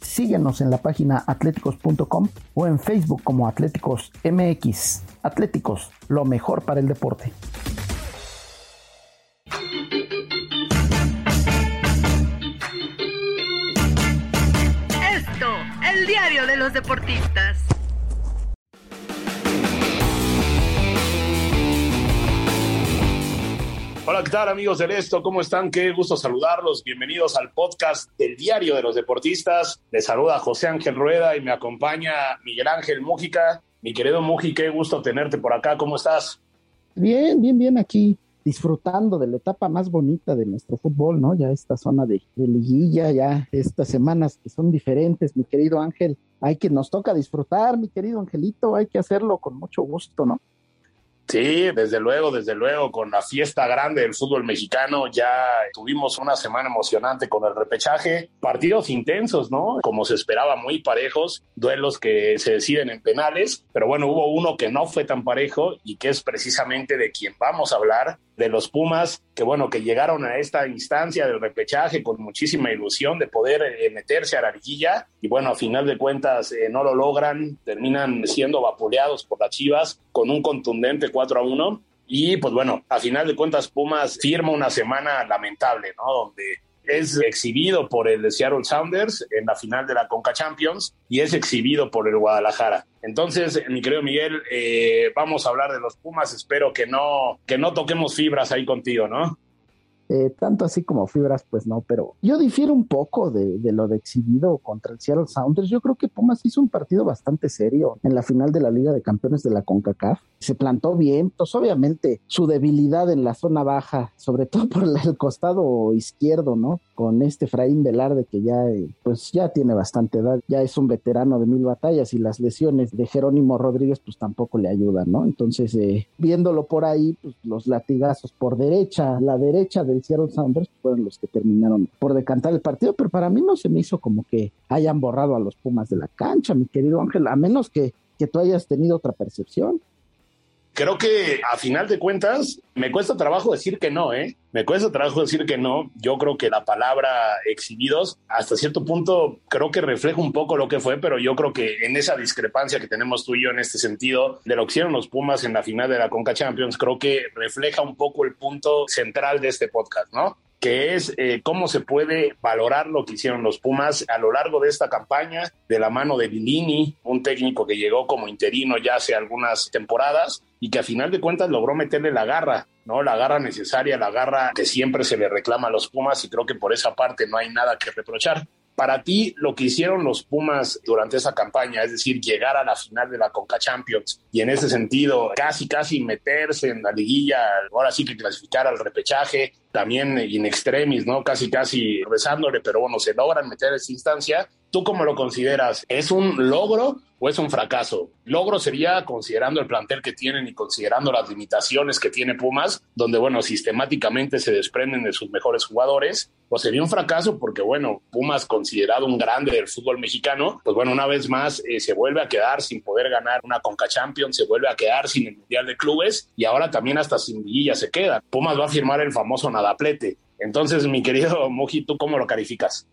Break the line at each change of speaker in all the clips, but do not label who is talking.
Síguenos en la página atléticos.com o en Facebook como Atléticos MX. Atléticos, lo mejor para el deporte.
Esto, el diario de los deportistas.
Hola, ¿qué tal amigos del Esto? ¿Cómo están? Qué gusto saludarlos. Bienvenidos al podcast del Diario de los Deportistas. Les saluda José Ángel Rueda y me acompaña Miguel Ángel Mújica. Mi querido Muji, qué gusto tenerte por acá. ¿Cómo estás?
Bien, bien, bien aquí, disfrutando de la etapa más bonita de nuestro fútbol, ¿no? Ya esta zona de, de liguilla, ya estas semanas que son diferentes, mi querido Ángel. Hay que nos toca disfrutar, mi querido Angelito, hay que hacerlo con mucho gusto, ¿no?
Sí, desde luego, desde luego, con la fiesta grande del fútbol mexicano ya tuvimos una semana emocionante con el repechaje, partidos intensos, ¿no? Como se esperaba, muy parejos, duelos que se deciden en penales, pero bueno, hubo uno que no fue tan parejo y que es precisamente de quien vamos a hablar, de los Pumas, que bueno, que llegaron a esta instancia del repechaje con muchísima ilusión de poder eh, meterse a la liguilla. Y bueno, a final de cuentas eh, no lo logran, terminan siendo vapuleados por las Chivas con un contundente 4 a 1 y pues bueno, a final de cuentas Pumas firma una semana lamentable, ¿no? Donde es exhibido por el Seattle Sounders en la final de la Conca Champions y es exhibido por el Guadalajara. Entonces, mi querido Miguel, eh, vamos a hablar de los Pumas. Espero que no, que no toquemos fibras ahí contigo, ¿no?
Eh, tanto así como fibras, pues no, pero yo difiero un poco de, de, lo de exhibido contra el Seattle Sounders. Yo creo que Pumas hizo un partido bastante serio en la final de la Liga de Campeones de la CONCACAF. Se plantó bien, pues obviamente su debilidad en la zona baja, sobre todo por el costado izquierdo, ¿no? Con este Fraín Velarde que ya, eh, pues ya tiene bastante edad, ya es un veterano de mil batallas y las lesiones de Jerónimo Rodríguez pues tampoco le ayudan, ¿no? Entonces, eh, viéndolo por ahí, pues los latigazos por derecha, la derecha de Seattle Sounders fueron los que terminaron por decantar el partido, pero para mí no se me hizo como que hayan borrado a los Pumas de la cancha, mi querido Ángel, a menos que, que tú hayas tenido otra percepción.
Creo que a final de cuentas me cuesta trabajo decir que no, ¿eh? Me cuesta trabajo decir que no. Yo creo que la palabra exhibidos hasta cierto punto creo que refleja un poco lo que fue, pero yo creo que en esa discrepancia que tenemos tú y yo en este sentido de lo que hicieron los Pumas en la final de la Conca Champions, creo que refleja un poco el punto central de este podcast, ¿no? Que es eh, cómo se puede valorar lo que hicieron los Pumas a lo largo de esta campaña, de la mano de Vilini, un técnico que llegó como interino ya hace algunas temporadas y que a final de cuentas logró meterle la garra, ¿no? La garra necesaria, la garra que siempre se le reclama a los Pumas y creo que por esa parte no hay nada que reprochar. Para ti, lo que hicieron los Pumas durante esa campaña, es decir, llegar a la final de la Conca Champions y en ese sentido casi, casi meterse en la liguilla, ahora sí que clasificar al repechaje, también in extremis, ¿no? Casi, casi besándole, pero bueno, se logran meter esa instancia. ¿Tú cómo lo consideras? ¿Es un logro o es un fracaso? Logro sería considerando el plantel que tienen y considerando las limitaciones que tiene Pumas, donde, bueno, sistemáticamente se desprenden de sus mejores jugadores, o sería un fracaso porque, bueno, Pumas considerado un grande del fútbol mexicano, pues bueno, una vez más eh, se vuelve a quedar sin poder ganar una Conca Champions, se vuelve a quedar sin el Mundial de Clubes y ahora también hasta sin Villa se queda. Pumas va a firmar el famoso nadaplete. Entonces, mi querido Muji, ¿tú cómo lo calificas?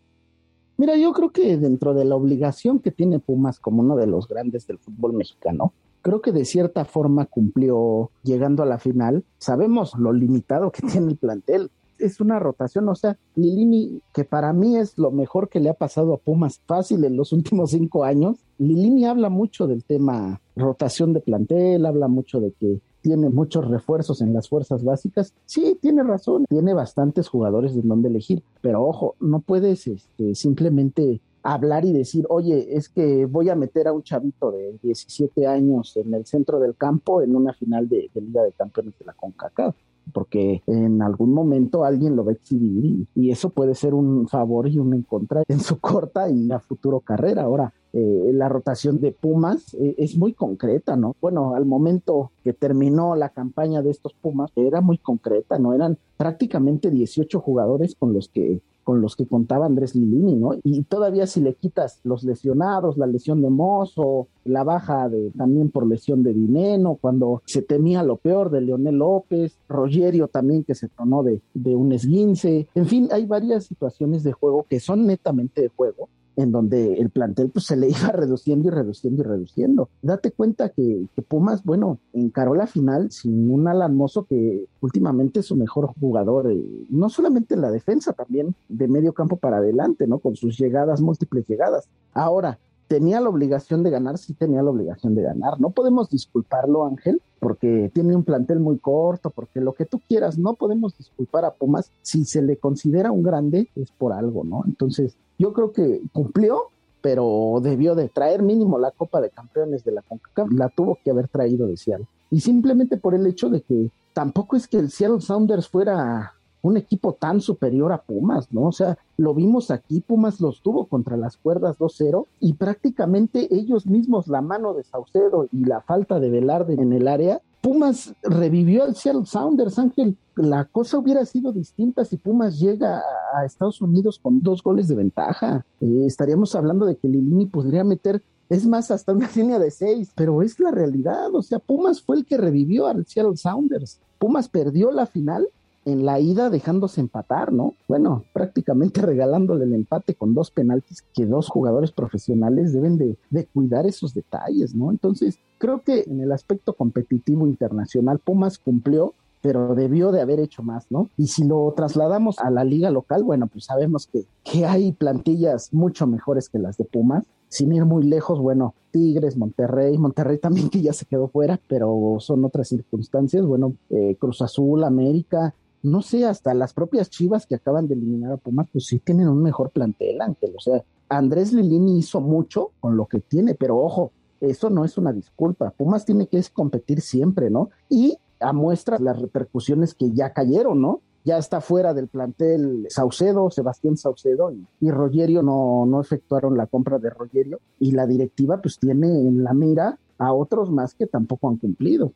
Mira, yo creo que dentro de la obligación que tiene Pumas como uno de los grandes del fútbol mexicano, creo que de cierta forma cumplió llegando a la final. Sabemos lo limitado que tiene el plantel. Es una rotación, o sea, Lilini, que para mí es lo mejor que le ha pasado a Pumas fácil en los últimos cinco años. Lilini habla mucho del tema rotación de plantel, habla mucho de que tiene muchos refuerzos en las fuerzas básicas. Sí, tiene razón, tiene bastantes jugadores de donde elegir, pero ojo, no puedes este, simplemente hablar y decir, oye, es que voy a meter a un chavito de 17 años en el centro del campo en una final de, de Liga de Campeones de la CONCACAF porque en algún momento alguien lo va a exhibir y, eso puede ser un favor y un en contra en su corta y a futuro carrera. Ahora, eh, la rotación de Pumas eh, es muy concreta, ¿no? Bueno, al momento que terminó la campaña de estos Pumas, era muy concreta, ¿no? Eran prácticamente 18 jugadores con los que con los que contaba Andrés Lilini, ¿no? Y todavía si le quitas los lesionados, la lesión de Mozo, la baja de también por lesión de Dineno, cuando se temía lo peor de Leonel López, Rogerio también que se tronó de, de un esguince, en fin, hay varias situaciones de juego que son netamente de juego en donde el plantel pues se le iba reduciendo y reduciendo y reduciendo. Date cuenta que, Pumas, bueno, encaró la final sin un Alan Mozo que últimamente es su mejor jugador, eh, no solamente en la defensa, también de medio campo para adelante, ¿no? Con sus llegadas, múltiples llegadas. Ahora, tenía la obligación de ganar, sí tenía la obligación de ganar. No podemos disculparlo, Ángel, porque tiene un plantel muy corto, porque lo que tú quieras, no podemos disculpar a Pumas. Si se le considera un grande, es por algo, ¿no? Entonces, yo creo que cumplió, pero debió de traer mínimo la Copa de Campeones de la CONCACAF, la tuvo que haber traído de Seattle. Y simplemente por el hecho de que tampoco es que el Seattle Sounders fuera un equipo tan superior a Pumas, ¿no? O sea, lo vimos aquí, Pumas los tuvo contra las cuerdas 2-0 y prácticamente ellos mismos, la mano de Saucedo y la falta de Velarde en el área, Pumas revivió al Seattle Sounders, Ángel. La cosa hubiera sido distinta si Pumas llega a Estados Unidos con dos goles de ventaja. Eh, estaríamos hablando de que Lilini podría meter, es más, hasta una línea de seis, pero es la realidad. O sea, Pumas fue el que revivió al Seattle Sounders. Pumas perdió la final en la ida dejándose empatar, ¿no? Bueno, prácticamente regalándole el empate con dos penaltis que dos jugadores profesionales deben de, de, cuidar esos detalles, ¿no? Entonces, creo que en el aspecto competitivo internacional, Pumas cumplió, pero debió de haber hecho más, ¿no? Y si lo trasladamos a la liga local, bueno, pues sabemos que, que hay plantillas mucho mejores que las de Pumas. Sin ir muy lejos, bueno, Tigres, Monterrey, Monterrey también que ya se quedó fuera, pero son otras circunstancias, bueno, eh, Cruz Azul, América, no sé, hasta las propias Chivas que acaban de eliminar a Pumas, pues sí tienen un mejor plantel, Ángel. O sea, Andrés Lilini hizo mucho con lo que tiene, pero ojo, eso no es una disculpa. Pumas tiene que competir siempre, ¿no? Y a muestra las repercusiones que ya cayeron, ¿no? Ya está fuera del plantel Saucedo, Sebastián Saucedo y, y Rogerio no, no efectuaron la compra de Rogerio y la directiva pues tiene en la mira a otros más que tampoco han cumplido.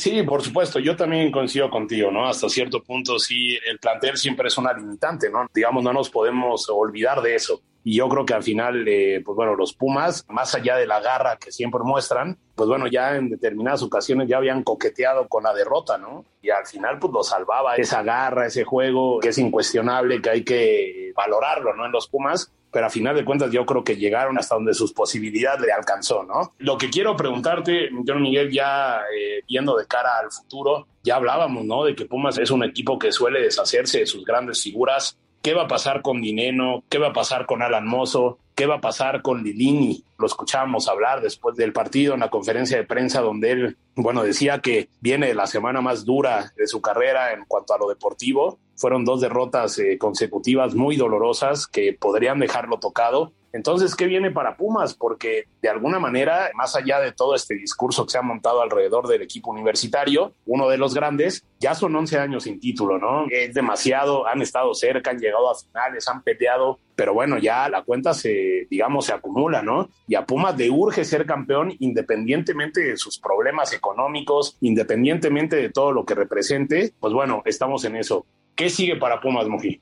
Sí, por supuesto, yo también coincido contigo, ¿no? Hasta cierto punto sí, el plantel siempre es una limitante, ¿no? Digamos, no nos podemos olvidar de eso. Y yo creo que al final, eh, pues bueno, los Pumas, más allá de la garra que siempre muestran, pues bueno, ya en determinadas ocasiones ya habían coqueteado con la derrota, ¿no? Y al final, pues lo salvaba esa garra, ese juego que es incuestionable, que hay que valorarlo, ¿no? En los Pumas pero a final de cuentas yo creo que llegaron hasta donde sus posibilidades le alcanzó, ¿no? Lo que quiero preguntarte, John Miguel, ya eh, viendo de cara al futuro, ya hablábamos, ¿no? De que Pumas es un equipo que suele deshacerse de sus grandes figuras. ¿Qué va a pasar con Dineno? ¿Qué va a pasar con Alan Mozo? ¿Qué va a pasar con Lilini? Lo escuchábamos hablar después del partido en la conferencia de prensa donde él, bueno, decía que viene la semana más dura de su carrera en cuanto a lo deportivo. Fueron dos derrotas eh, consecutivas muy dolorosas que podrían dejarlo tocado entonces, ¿qué viene para Pumas? Porque de alguna manera, más allá de todo este discurso que se ha montado alrededor del equipo universitario, uno de los grandes, ya son 11 años sin título, ¿no? Es demasiado, han estado cerca, han llegado a finales, han peleado, pero bueno, ya la cuenta se, digamos, se acumula, ¿no? Y a Pumas le urge ser campeón independientemente de sus problemas económicos, independientemente de todo lo que represente, pues bueno, estamos en eso. ¿Qué sigue para Pumas, Mují?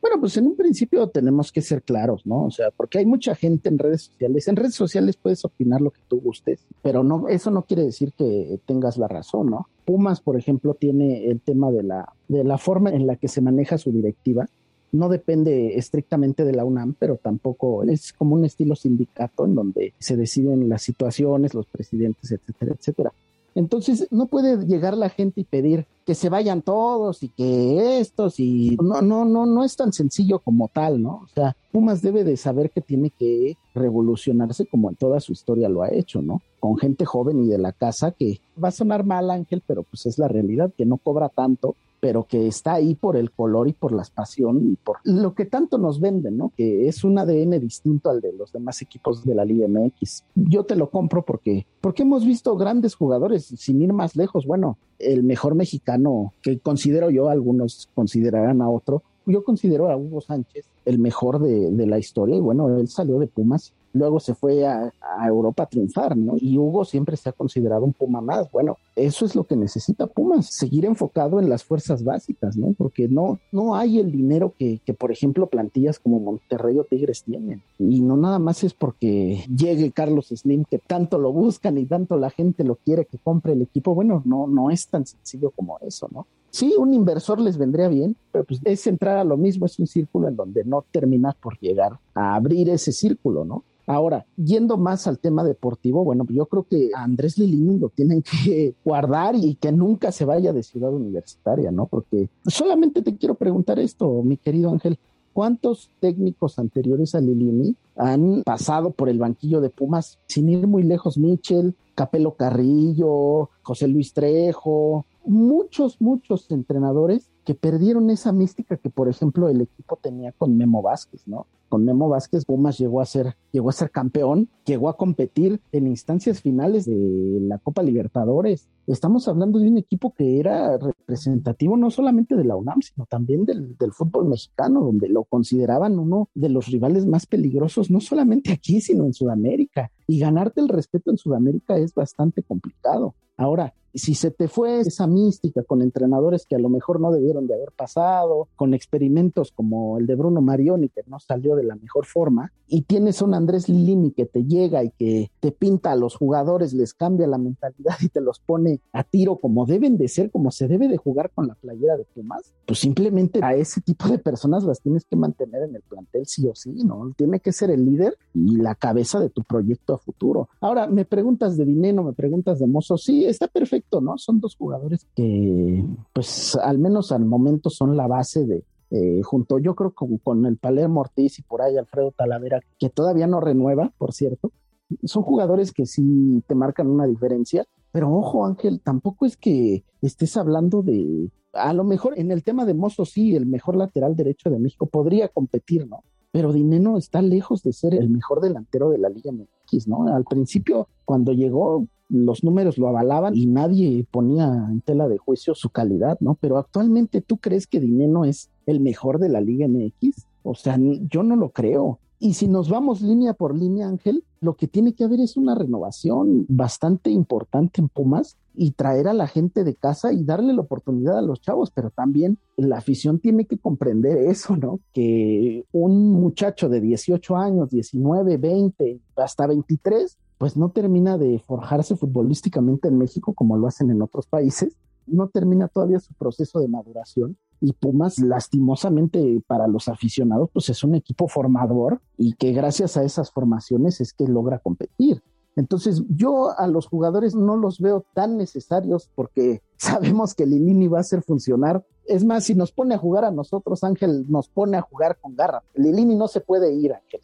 Bueno, pues en un principio tenemos que ser claros, ¿no? O sea, porque hay mucha gente en redes sociales. En redes sociales puedes opinar lo que tú gustes, pero no, eso no quiere decir que tengas la razón, ¿no? Pumas, por ejemplo, tiene el tema de la, de la forma en la que se maneja su directiva. No depende estrictamente de la UNAM, pero tampoco es como un estilo sindicato en donde se deciden las situaciones, los presidentes, etcétera, etcétera. Entonces, no puede llegar la gente y pedir que se vayan todos y que estos y no, no, no, no es tan sencillo como tal, ¿no? O sea, Pumas debe de saber que tiene que revolucionarse como en toda su historia lo ha hecho, ¿no? Con gente joven y de la casa que va a sonar mal, Ángel, pero pues es la realidad, que no cobra tanto pero que está ahí por el color y por la pasión y por lo que tanto nos venden, ¿no? Que es un ADN distinto al de los demás equipos de la Liga MX. Yo te lo compro porque, porque hemos visto grandes jugadores, sin ir más lejos. Bueno, el mejor mexicano que considero yo, algunos considerarán a otro, yo considero a Hugo Sánchez el mejor de, de la historia y bueno, él salió de Pumas luego se fue a, Europa a triunfar, ¿no? Y Hugo siempre se ha considerado un Puma más. Bueno, eso es lo que necesita Pumas, seguir enfocado en las fuerzas básicas, ¿no? Porque no, no hay el dinero que, que, por ejemplo, plantillas como Monterrey o Tigres tienen. Y no nada más es porque llegue Carlos Slim, que tanto lo buscan y tanto la gente lo quiere que compre el equipo. Bueno, no, no es tan sencillo como eso, ¿no? Sí, un inversor les vendría bien, pero pues es entrar a lo mismo, es un círculo en donde no terminas por llegar a abrir ese círculo, ¿no? Ahora, yendo más al tema deportivo, bueno, yo creo que Andrés Lilini lo tienen que guardar y que nunca se vaya de ciudad universitaria, ¿no? Porque solamente te quiero preguntar esto, mi querido Ángel. ¿Cuántos técnicos anteriores a Lilini han pasado por el banquillo de Pumas sin ir muy lejos? Michel, Capelo Carrillo, José Luis Trejo, muchos, muchos entrenadores que perdieron esa mística que, por ejemplo, el equipo tenía con Memo Vázquez, ¿no? Con Memo Vázquez, Pumas llegó a ser, llegó a ser campeón, llegó a competir en instancias finales de la Copa Libertadores. Estamos hablando de un equipo que era representativo no solamente de la UNAM, sino también del, del fútbol mexicano, donde lo consideraban uno de los rivales más peligrosos, no solamente aquí, sino en Sudamérica. Y ganarte el respeto en Sudamérica es bastante complicado. Ahora, si se te fue esa mística con entrenadores que a lo mejor no debieron de haber pasado, con experimentos como el de Bruno Marioni que no salió de la mejor forma, y tienes un Andrés Lilini que te llega y que te pinta a los jugadores, les cambia la mentalidad y te los pone a tiro como deben de ser, como se debe de jugar con la playera de Pumas, pues simplemente a ese tipo de personas las tienes que mantener en el plantel sí o sí, ¿no? Tiene que ser el líder y la cabeza de tu proyecto a futuro. Ahora, me preguntas de dinero, me preguntas de Mozo, sí, está ¿no? Son dos jugadores que, pues, al menos al momento son la base de, eh, junto yo creo con, con el Palermo Ortiz y por ahí Alfredo Talavera, que todavía no renueva, por cierto, son jugadores que sí te marcan una diferencia, pero ojo Ángel, tampoco es que estés hablando de, a lo mejor en el tema de Mozo sí, el mejor lateral derecho de México podría competir, ¿no? Pero Dineno está lejos de ser el mejor delantero de la Liga MX, ¿no? Al principio, cuando llegó, los números lo avalaban y nadie ponía en tela de juicio su calidad, ¿no? Pero actualmente, ¿tú crees que Dineno es el mejor de la Liga MX? O sea, yo no lo creo. Y si nos vamos línea por línea, Ángel, lo que tiene que haber es una renovación bastante importante en Pumas y traer a la gente de casa y darle la oportunidad a los chavos, pero también la afición tiene que comprender eso, ¿no? Que un muchacho de 18 años, 19, 20, hasta 23, pues no termina de forjarse futbolísticamente en México como lo hacen en otros países, no termina todavía su proceso de maduración y Pumas lastimosamente para los aficionados pues es un equipo formador y que gracias a esas formaciones es que logra competir. Entonces yo a los jugadores no los veo tan necesarios porque sabemos que Lilini va a hacer funcionar. Es más, si nos pone a jugar a nosotros, Ángel nos pone a jugar con garra. Lilini no se puede ir, Ángel.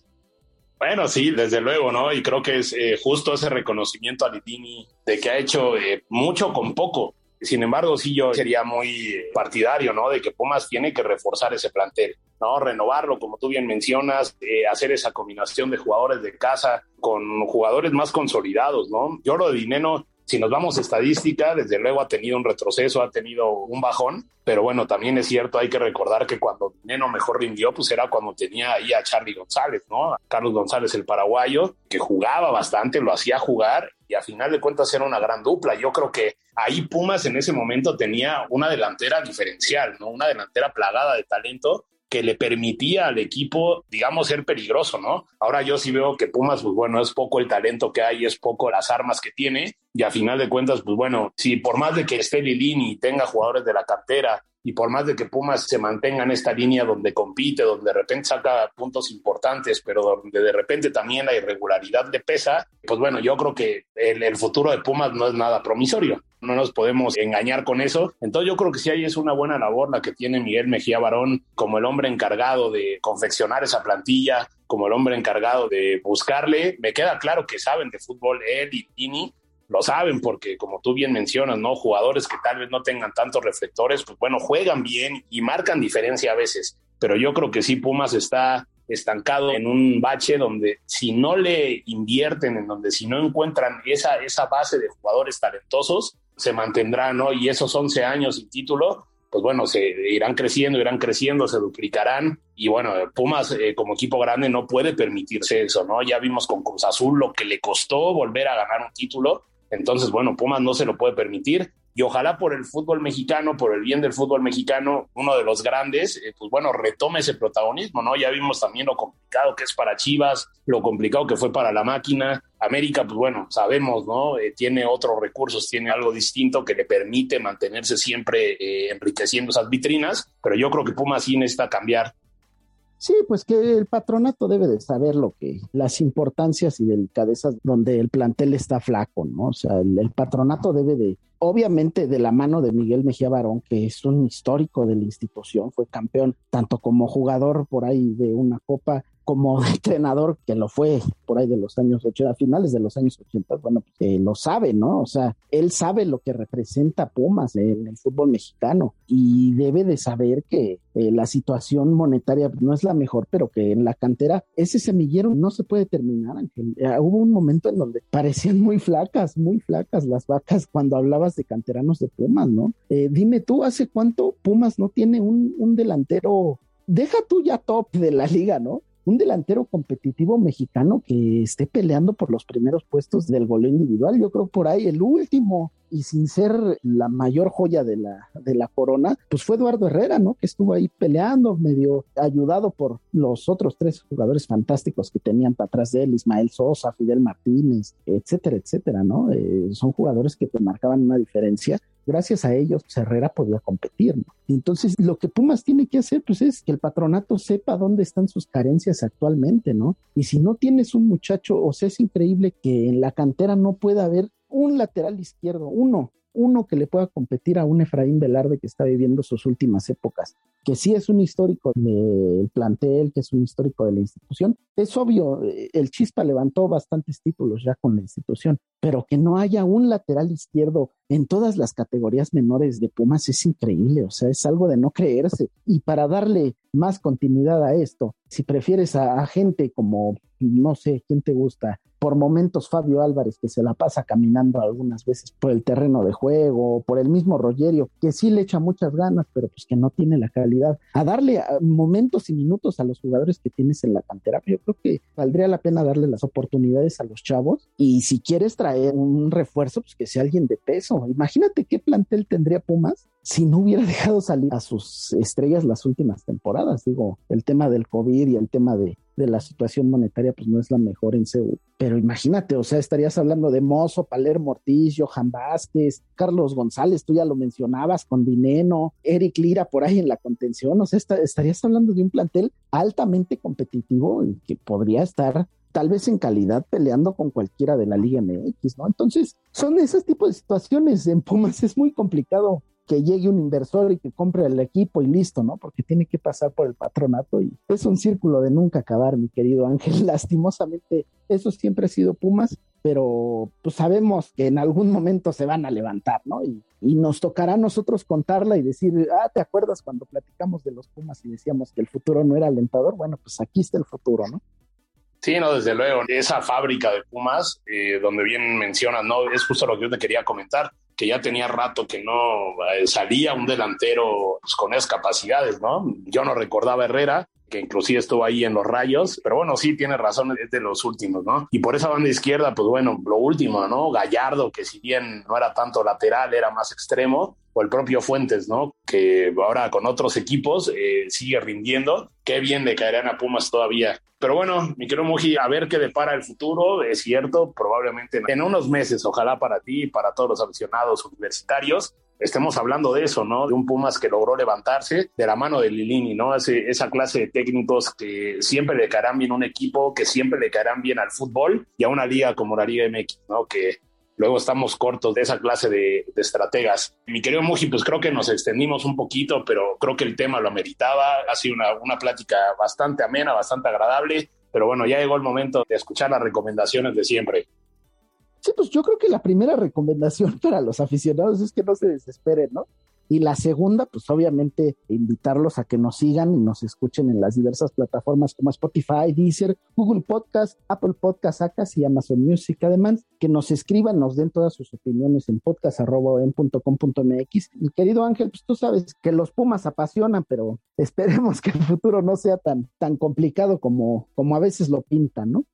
Bueno, sí, desde luego, ¿no? Y creo que es eh, justo ese reconocimiento a Lilini de que ha hecho eh, mucho con poco. Sin embargo, sí yo sería muy partidario, ¿no? De que Pumas tiene que reforzar ese plantel, ¿no? Renovarlo, como tú bien mencionas, eh, hacer esa combinación de jugadores de casa con jugadores más consolidados, ¿no? Yo lo de Dineno si nos vamos a estadística, desde luego ha tenido un retroceso, ha tenido un bajón, pero bueno, también es cierto, hay que recordar que cuando Neno mejor rindió, pues era cuando tenía ahí a Charlie González, ¿no? Carlos González, el paraguayo, que jugaba bastante, lo hacía jugar y a final de cuentas era una gran dupla. Yo creo que ahí Pumas en ese momento tenía una delantera diferencial, ¿no? Una delantera plagada de talento que le permitía al equipo, digamos, ser peligroso, ¿no? Ahora yo sí veo que Pumas, pues bueno, es poco el talento que hay, es poco las armas que tiene, y a final de cuentas, pues bueno, si por más de que esté Lilini y tenga jugadores de la cartera, y por más de que Pumas se mantenga en esta línea donde compite, donde de repente saca puntos importantes, pero donde de repente también la irregularidad le pesa, pues bueno, yo creo que el, futuro de Pumas no es nada promisorio no nos podemos engañar con eso. Entonces yo creo que sí ahí es una buena labor la que tiene Miguel Mejía Barón como el hombre encargado de confeccionar esa plantilla, como el hombre encargado de buscarle. Me queda claro que saben de fútbol él y Tini, lo saben porque como tú bien mencionas, ¿no? Jugadores que tal vez no tengan tantos reflectores, pues bueno, juegan bien y marcan diferencia a veces. Pero yo creo que sí Pumas está estancado en un bache donde si no le invierten, en donde si no encuentran esa, esa base de jugadores talentosos, se mantendrá, ¿no? Y esos 11 años sin título, pues bueno, se irán creciendo, irán creciendo, se duplicarán. Y bueno, Pumas eh, como equipo grande no puede permitirse eso, ¿no? Ya vimos con Cruz Azul lo que le costó volver a ganar un título. Entonces, bueno, Pumas no se lo puede permitir y ojalá por el fútbol mexicano, por el bien del fútbol mexicano, uno de los grandes, eh, pues bueno, retome ese protagonismo, ¿no? Ya vimos también lo complicado que es para Chivas, lo complicado que fue para la máquina. América, pues bueno, sabemos, ¿no? Eh, tiene otros recursos, tiene algo distinto que le permite mantenerse siempre eh, enriqueciendo esas vitrinas, pero yo creo que Pumas sí necesita cambiar
Sí, pues que el patronato debe de saber lo que, las importancias y delicadezas donde el plantel está flaco, ¿no? O sea, el, el, patronato debe de, obviamente de la mano de Miguel Mejía Barón, que es un histórico de la institución, fue campeón tanto como jugador por ahí de una copa como entrenador, que lo fue por ahí de los años 80, a finales de los años 80, bueno, pues, eh, lo sabe, ¿no? O sea, él sabe lo que representa Pumas en el fútbol mexicano y debe de saber que eh, la situación monetaria no es la mejor, pero que en la cantera ese semillero no se puede terminar, Ángel. Eh, hubo un momento en donde parecían muy flacas, muy flacas las vacas cuando hablabas de canteranos de Pumas, ¿no? dime tú, ¿hace cuánto Pumas no tiene un, un delantero? Deja tú ya top de la liga, ¿no? Un delantero competitivo mexicano que esté peleando por los primeros puestos del goleo individual. Yo creo por ahí el último y sin ser la mayor joya de la, de la corona, pues fue Eduardo Herrera, ¿no? Que estuvo ahí peleando, medio ayudado por los otros tres jugadores fantásticos que tenían para atrás de él, Ismael Sosa, Fidel Martínez, etcétera, etcétera, ¿no? Eh, son jugadores que te marcaban una diferencia gracias a ellos pues, Herrera podía competir. ¿no? Entonces, lo que Pumas tiene que hacer, pues es que el patronato sepa dónde están sus carencias actualmente, ¿no? Y si no tienes un muchacho, o sea, es increíble que en la cantera no pueda haber un lateral izquierdo, uno, uno que le pueda competir a un Efraín Velarde que está viviendo sus últimas épocas, que sí es un histórico del plantel, que es un histórico de la institución. Es obvio, eh, el Chispa levantó bastantes títulos ya con la institución, pero que no haya un lateral izquierdo en todas las categorías menores de Pumas es increíble, o sea, es algo de no creerse. Y para darle más continuidad a esto, si prefieres a, a gente como, no sé, ¿quién te gusta? por momentos Fabio Álvarez, que se la pasa caminando algunas veces por el terreno de juego, por el mismo Rogerio, que sí le echa muchas ganas, pero pues que no tiene la calidad, a darle momentos y minutos a los jugadores que tienes en la cantera. Yo creo que valdría la pena darle las oportunidades a los chavos y si quieres traer un refuerzo, pues que sea alguien de peso. Imagínate qué plantel tendría Pumas si no hubiera dejado salir a sus estrellas las últimas temporadas. Digo, el tema del COVID y el tema de, de la situación monetaria, pues no es la mejor en CEU. Pero imagínate, o sea, estarías hablando de Mozo, Palermo Ortiz, Johan Vázquez, Carlos González, tú ya lo mencionabas, con Dineno, Eric Lira por ahí en la contención, o sea, estarías hablando de un plantel altamente competitivo y que podría estar tal vez en calidad peleando con cualquiera de la Liga MX, ¿no? Entonces, son esos tipos de situaciones en Pumas, es muy complicado que llegue un inversor y que compre el equipo y listo, ¿no? Porque tiene que pasar por el patronato y es un círculo de nunca acabar, mi querido Ángel. Lastimosamente, eso siempre ha sido Pumas, pero pues sabemos que en algún momento se van a levantar, ¿no? Y, nos tocará a nosotros contarla y decir, ah, ¿te acuerdas cuando platicamos de los Pumas y decíamos que el futuro no era alentador? Bueno, pues aquí está el futuro, ¿no?
Sí, no, desde luego. Esa fábrica de Pumas, eh, donde bien mencionas, no, es justo lo que yo te quería comentar que ya tenía rato que no eh, salía un delantero pues, con esas capacidades, ¿no? Yo no recordaba Herrera, que inclusive estuvo ahí en los rayos, pero bueno, sí tiene razón, es de los últimos, ¿no? Y por esa banda izquierda, pues bueno, lo último, ¿no? Gallardo, que si bien no era tanto lateral, era más extremo, o el propio Fuentes, ¿no? Que ahora con otros equipos eh, sigue rindiendo. Qué bien le caerán a Pumas todavía. Pero bueno, mi querido Muji, a ver qué depara el futuro. Es cierto, probablemente en unos meses, ojalá para ti y para todos los aficionados universitarios, estemos hablando de eso, ¿no? De un Pumas que logró levantarse de la mano de Lilini, ¿no? Ese, esa clase de técnicos que siempre le caerán bien a un equipo, que siempre le caerán bien al fútbol y a una liga como la Liga MX, ¿no? Que luego estamos cortos de esa clase de, estrategas. Mi querido Muji, pues creo que nos extendimos un poquito, pero creo que el tema lo ameritaba. Ha sido una, una plática bastante amena, bastante agradable, pero bueno, ya llegó el momento de escuchar las recomendaciones de siempre.
Sí, pues yo creo que la primera recomendación para los aficionados es que no se desesperen, ¿no? Y la segunda, pues obviamente invitarlos a que nos sigan y nos escuchen en las diversas plataformas como Spotify, Deezer, Google Podcast, Apple Podcast, Acas y Amazon Music. Además, que nos escriban, nos den todas sus opiniones en podcast.com.mx. Mi querido Ángel, pues tú sabes que los Pumas apasionan, pero esperemos que el futuro no sea tan, tan complicado como, como a veces lo pintan, ¿no?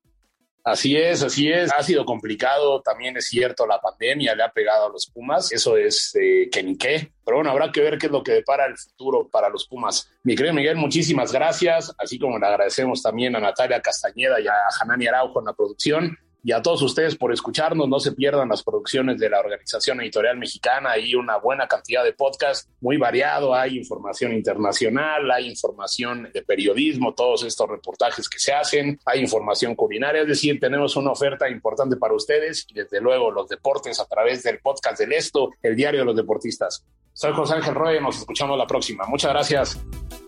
Así es, así es. Ha sido complicado, también es cierto, la pandemia le ha pegado a los Pumas, eso es eh, que ni qué. Pero bueno, habrá que ver qué es lo que depara el futuro para los Pumas. Mi querido Miguel, muchísimas gracias, así como le agradecemos también a Natalia Castañeda y a Hanani Araujo en la producción y a todos ustedes por escucharnos. No se pierdan las producciones de la Organización Editorial Mexicana. Hay una buena cantidad de podcasts muy variado. Hay información internacional, hay información de periodismo, todos estos reportajes que se hacen, hay información culinaria. Es decir, tenemos una oferta importante para ustedes y desde luego los deportes a través del podcast del Esto, el diario de los deportistas. Soy José Ángel Roy, nos escuchamos la próxima. Muchas gracias.